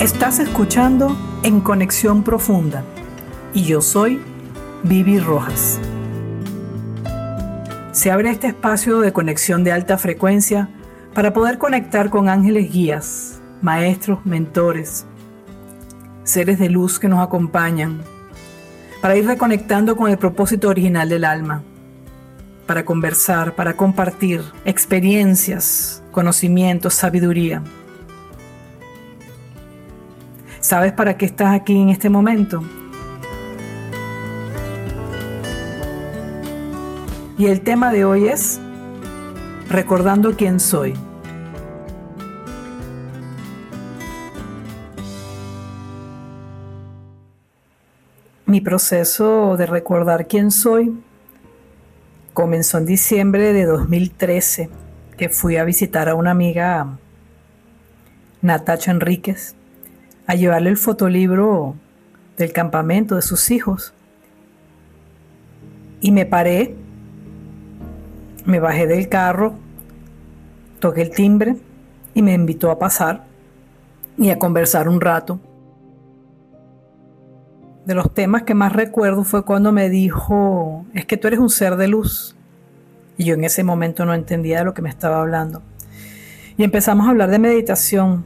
Estás escuchando En Conexión Profunda y yo soy Vivi Rojas. Se abre este espacio de conexión de alta frecuencia para poder conectar con ángeles guías, maestros, mentores, seres de luz que nos acompañan, para ir reconectando con el propósito original del alma, para conversar, para compartir experiencias, conocimientos, sabiduría ¿Sabes para qué estás aquí en este momento? Y el tema de hoy es recordando quién soy. Mi proceso de recordar quién soy comenzó en diciembre de 2013, que fui a visitar a una amiga, Natacha Enríquez, a llevarle el fotolibro del campamento de sus hijos. Y me paré, me bajé del carro, toqué el timbre y me invitó a pasar y a conversar un rato. De los temas que más recuerdo fue cuando me dijo, es que tú eres un ser de luz. Y yo en ese momento no entendía de lo que me estaba hablando. Y empezamos a hablar de meditación,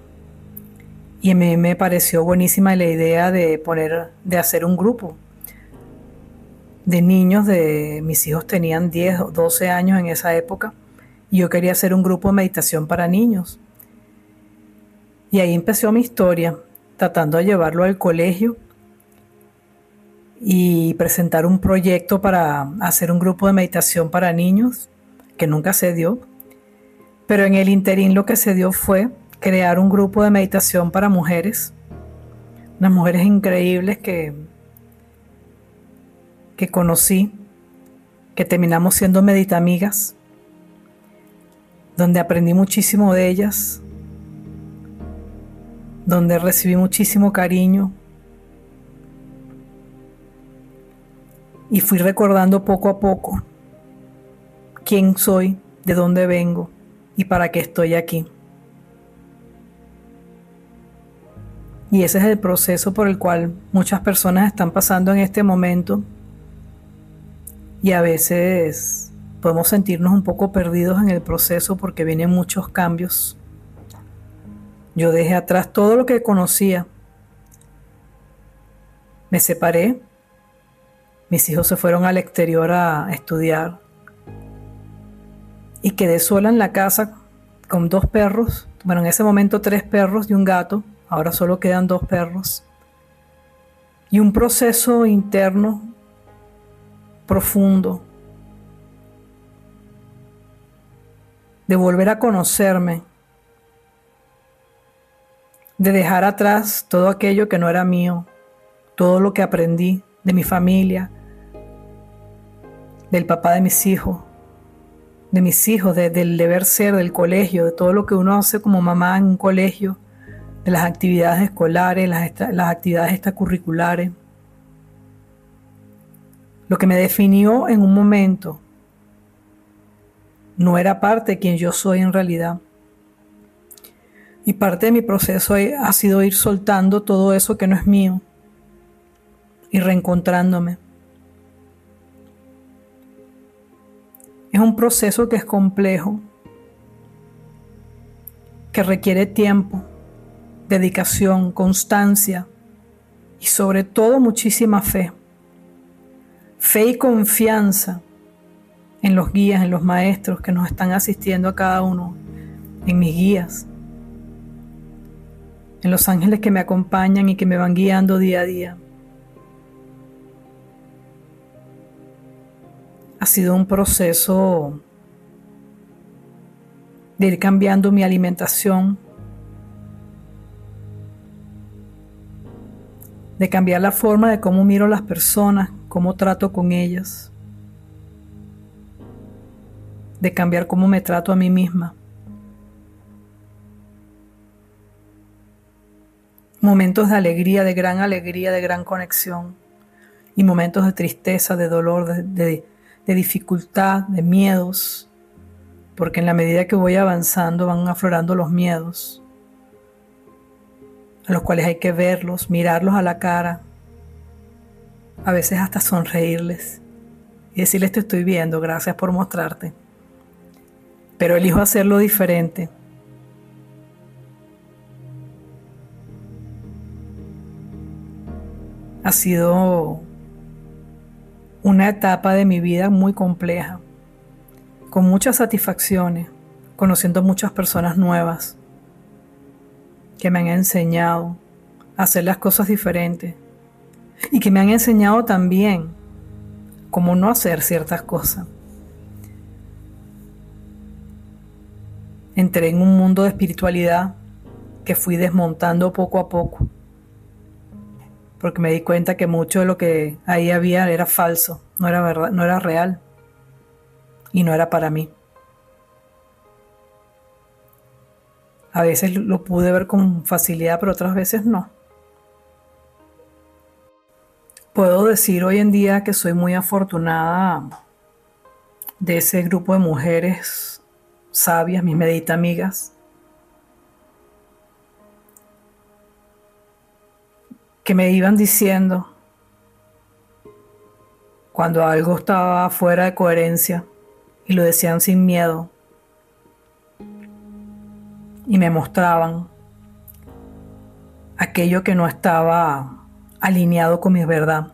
y a me pareció buenísima la idea de poner, de hacer un grupo de niños de mis hijos tenían 10 o 12 años en esa época y yo quería hacer un grupo de meditación para niños. Y ahí empezó mi historia, tratando de llevarlo al colegio y presentar un proyecto para hacer un grupo de meditación para niños, que nunca se dio. Pero en el interín lo que se dio fue crear un grupo de meditación para mujeres, unas mujeres increíbles que, que conocí, que terminamos siendo meditamigas, donde aprendí muchísimo de ellas, donde recibí muchísimo cariño y fui recordando poco a poco quién soy, de dónde vengo y para qué estoy aquí. Y ese es el proceso por el cual muchas personas están pasando en este momento. Y a veces podemos sentirnos un poco perdidos en el proceso porque vienen muchos cambios. Yo dejé atrás todo lo que conocía. Me separé. Mis hijos se fueron al exterior a estudiar. Y quedé sola en la casa con dos perros. Bueno, en ese momento tres perros y un gato ahora solo quedan dos perros, y un proceso interno profundo de volver a conocerme, de dejar atrás todo aquello que no era mío, todo lo que aprendí de mi familia, del papá de mis hijos, de mis hijos, del deber ser, del colegio, de todo lo que uno hace como mamá en un colegio, de las actividades escolares, las, actividades extracurriculares. Lo que me definió en un momento no era parte de quien yo soy en realidad. Y parte de mi proceso ha sido ir soltando todo eso que no es mío y reencontrándome. Es un proceso que es complejo, que requiere tiempo dedicación, constancia y sobre todo muchísima fe. Fe y confianza en los guías, en los maestros que nos están asistiendo a cada uno, en mis guías, en los ángeles que me acompañan y que me van guiando día a día. Ha sido un proceso de ir cambiando mi alimentación, de cambiar la forma de cómo miro a las personas, cómo trato con ellas, de cambiar cómo me trato a mí misma. Momentos de alegría, de gran alegría, de gran conexión y momentos de tristeza, de dolor, de, de dificultad, de miedos, porque en la medida que voy avanzando van aflorando los miedos a los cuales hay que verlos, mirarlos a la cara, a veces hasta sonreírles y decirles te estoy viendo, gracias por mostrarte. Pero elijo hacerlo diferente. Ha sido una etapa de mi vida muy compleja, con muchas satisfacciones, conociendo muchas personas nuevas que me han enseñado a hacer las cosas diferentes y que me han enseñado también cómo no hacer ciertas cosas. Entré en un mundo de espiritualidad que fui desmontando poco a poco, porque me di cuenta que mucho de lo que ahí había era falso, no era verdad, no era real y no era para mí. A veces lo pude ver con facilidad, pero otras veces no. Puedo decir hoy en día que soy muy afortunada de ese grupo de mujeres sabias, mis medita amigas, que me iban diciendo cuando algo estaba fuera de coherencia y lo decían sin miedo y me mostraban aquello que no estaba alineado con mi verdad.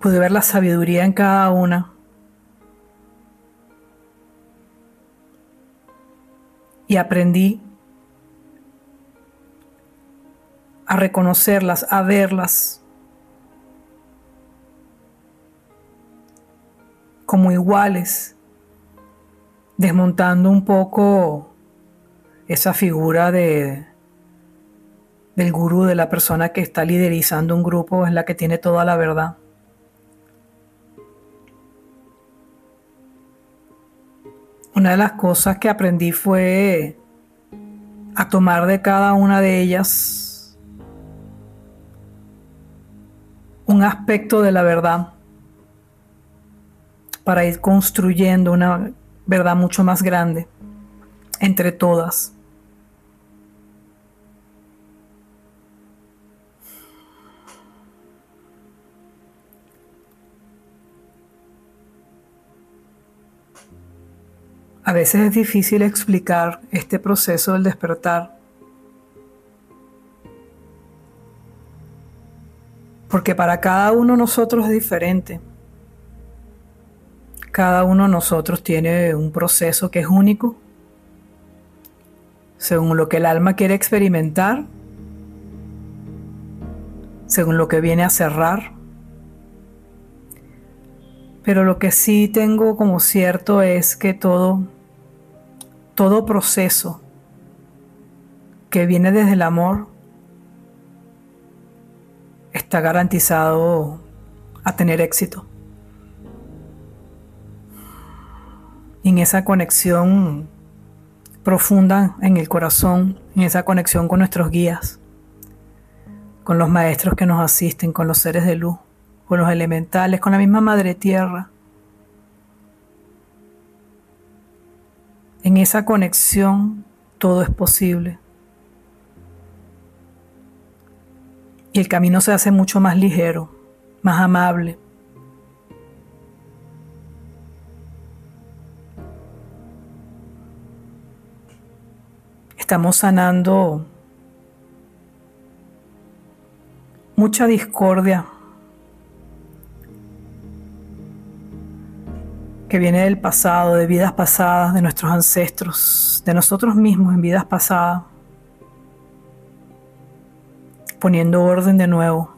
Pude ver la sabiduría en cada una. Y aprendí a reconocerlas, a verlas como iguales, desmontando un poco esa figura de del gurú, de la persona que está liderizando un grupo, es la que tiene toda la verdad. Una de las cosas que aprendí fue a tomar de cada una de ellas un aspecto de la verdad para ir construyendo una verdad mucho más grande entre todas. A veces es difícil explicar este proceso del despertar porque para cada uno de nosotros es diferente. Cada uno de nosotros tiene un proceso que es único, según lo que el alma quiere experimentar, según lo que viene a cerrar. Pero lo que sí tengo como cierto es que todo, todo proceso que viene desde el amor está garantizado a tener éxito. En esa conexión profunda en el corazón, en esa conexión con nuestros guías, con los maestros que nos asisten, con los seres de luz, con los elementales, con la misma Madre Tierra. En esa conexión todo es posible. Y el camino se hace mucho más ligero, más amable. Estamos sanando mucha discordia que viene del pasado, de vidas pasadas, de nuestros ancestros, de nosotros mismos en vidas pasadas, poniendo orden de nuevo,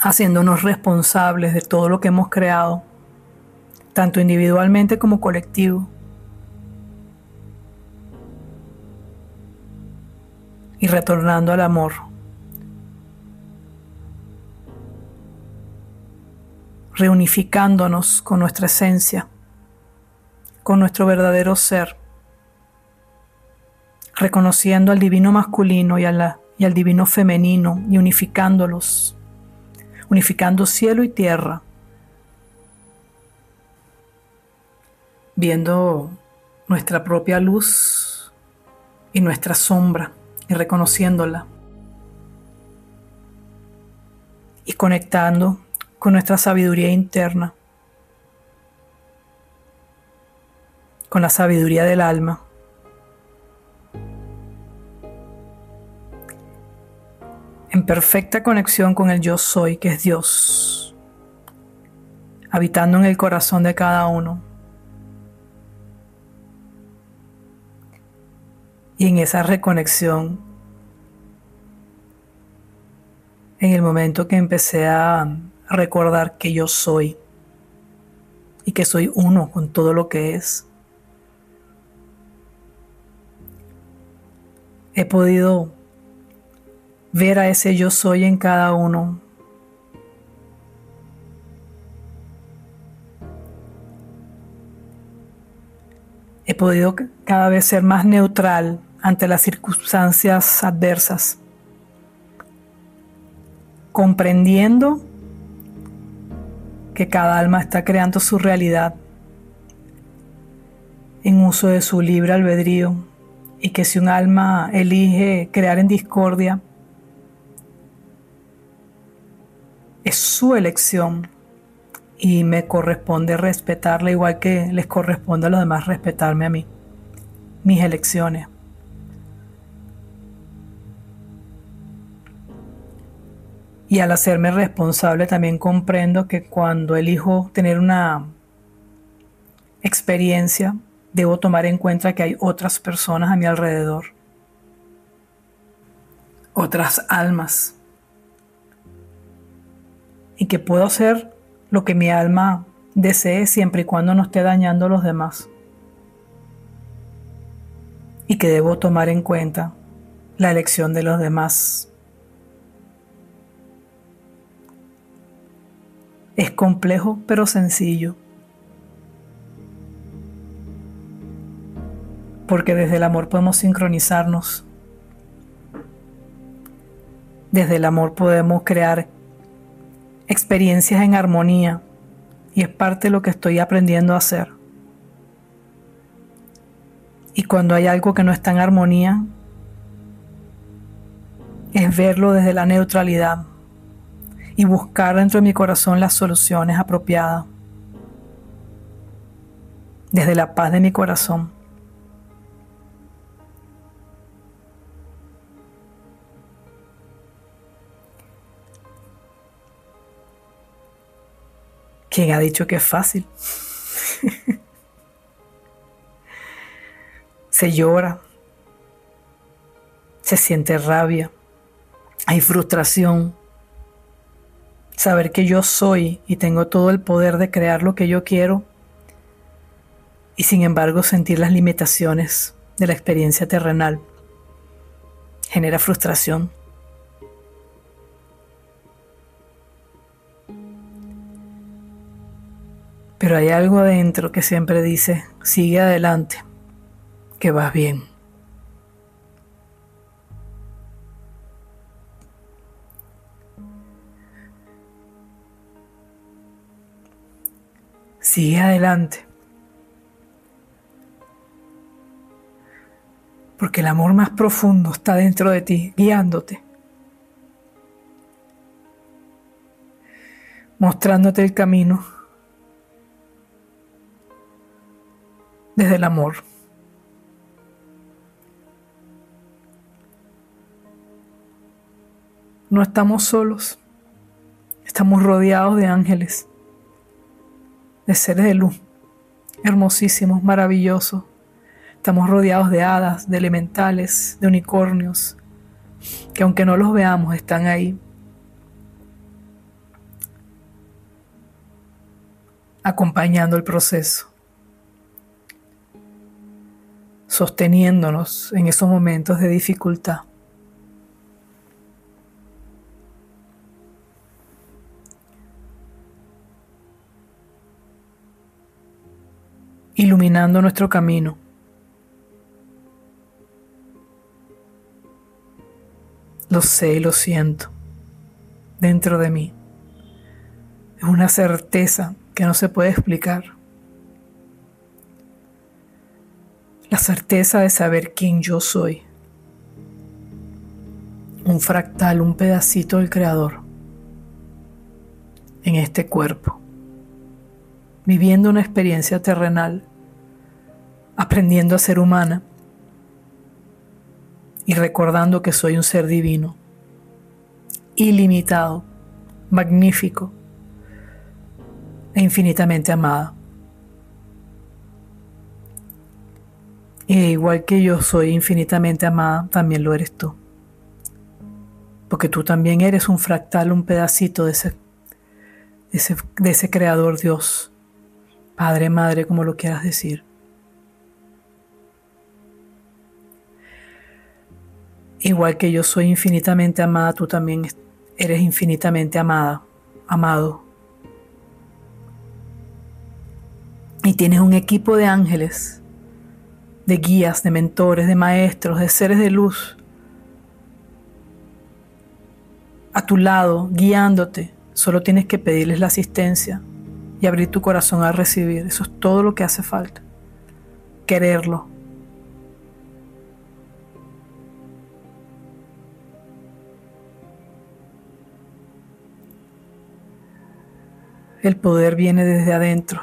haciéndonos responsables de todo lo que hemos creado, tanto individualmente como colectivo. Y retornando al amor. Reunificándonos con nuestra esencia, con nuestro verdadero ser, reconociendo al divino masculino y, al divino femenino y unificándolos, unificando cielo y tierra, viendo nuestra propia luz y nuestra sombra y reconociéndola y conectando con nuestra sabiduría interna, con la sabiduría del alma. En perfecta conexión con el yo soy, que es Dios, habitando en el corazón de cada uno. Y en esa reconexión en el momento que empecé a recordar que yo soy y que soy uno con todo lo que es, he podido ver a ese yo soy en cada uno. He podido cada vez ser más neutral ante las circunstancias adversas comprendiendo que cada alma está creando su realidad en uso de su libre albedrío y que si un alma elige crear en discordia, es su elección y me corresponde respetarla igual que les corresponde a los demás respetarme a mí, mis elecciones. Y al hacerme responsable también comprendo que cuando elijo tener una experiencia, debo tomar en cuenta que hay otras personas a mi alrededor, otras almas, y que puedo hacer lo que mi alma desee siempre y cuando no esté dañando a los demás. Y que debo tomar en cuenta la elección de los demás Es complejo pero sencillo. Porque desde el amor podemos sincronizarnos. Desde el amor podemos crear experiencias en armonía y es parte de lo que estoy aprendiendo a hacer. Y cuando hay algo que no está en armonía, es verlo desde la neutralidad y buscar dentro de mi corazón las soluciones apropiadas. Desde la paz de mi corazón. ¿Quién ha dicho que es fácil? se llora, se siente rabia, hay frustración, saber que yo soy y tengo todo el poder de crear lo que yo quiero y sin embargo sentir las limitaciones de la experiencia terrenal genera frustración. Pero hay algo adentro que siempre dice, sigue adelante, que vas bien. Sigue adelante. Porque el amor más profundo está dentro de ti, guiándote. Mostrándote el camino desde el amor. No estamos solos, estamos rodeados de ángeles de seres de luz, hermosísimos, maravillosos. Estamos rodeados de hadas, de elementales, de unicornios, que aunque no los veamos, están ahí. acompañando el proceso, sosteniéndonos en esos momentos de dificultad. Iluminando nuestro camino. Lo sé y lo siento dentro de mí. Es una certeza que no se puede explicar. La certeza de saber quién yo soy. Un fractal, un pedacito del Creador en este cuerpo, viviendo una experiencia terrenal, aprendiendo a ser humana y recordando que soy un ser divino, ilimitado, magnífico e infinitamente amada. E igual que yo soy infinitamente amada, también lo eres tú. Porque tú también eres un fractal, un pedacito de ese de ese, creador Dios, Padre, Madre, como lo quieras decir. Igual que yo soy infinitamente amada, tú también eres infinitamente amada, amado. Y tienes un equipo de ángeles, de guías, de mentores, de maestros, de seres de luz a tu lado, guiándote, Solo tienes que pedirles la asistencia y abrir tu corazón a recibir. Eso es todo lo que hace falta. Quererlo. El poder viene desde adentro,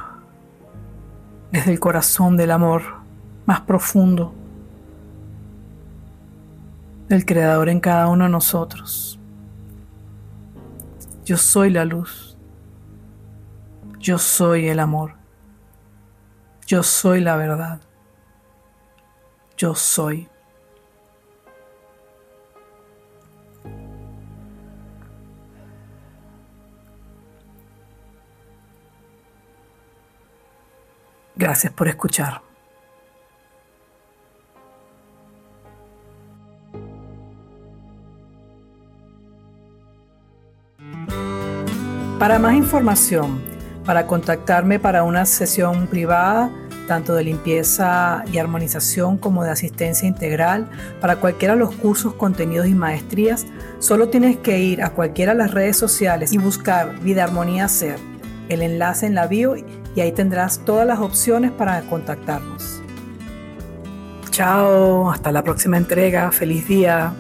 desde el corazón del amor más profundo del Creador en cada uno de nosotros. Yo soy la luz. Yo soy el amor. Yo soy la verdad. Yo soy. Gracias por escuchar. Para más información, para contactarme para una sesión privada, tanto de limpieza y armonización como de asistencia integral, para cualquiera de los cursos, contenidos y maestrías, solo tienes que ir a cualquiera de las redes sociales y buscar Vida Armonía Ser, el enlace en la bio y ahí tendrás todas las opciones para contactarnos. Chao, hasta la próxima entrega, feliz día.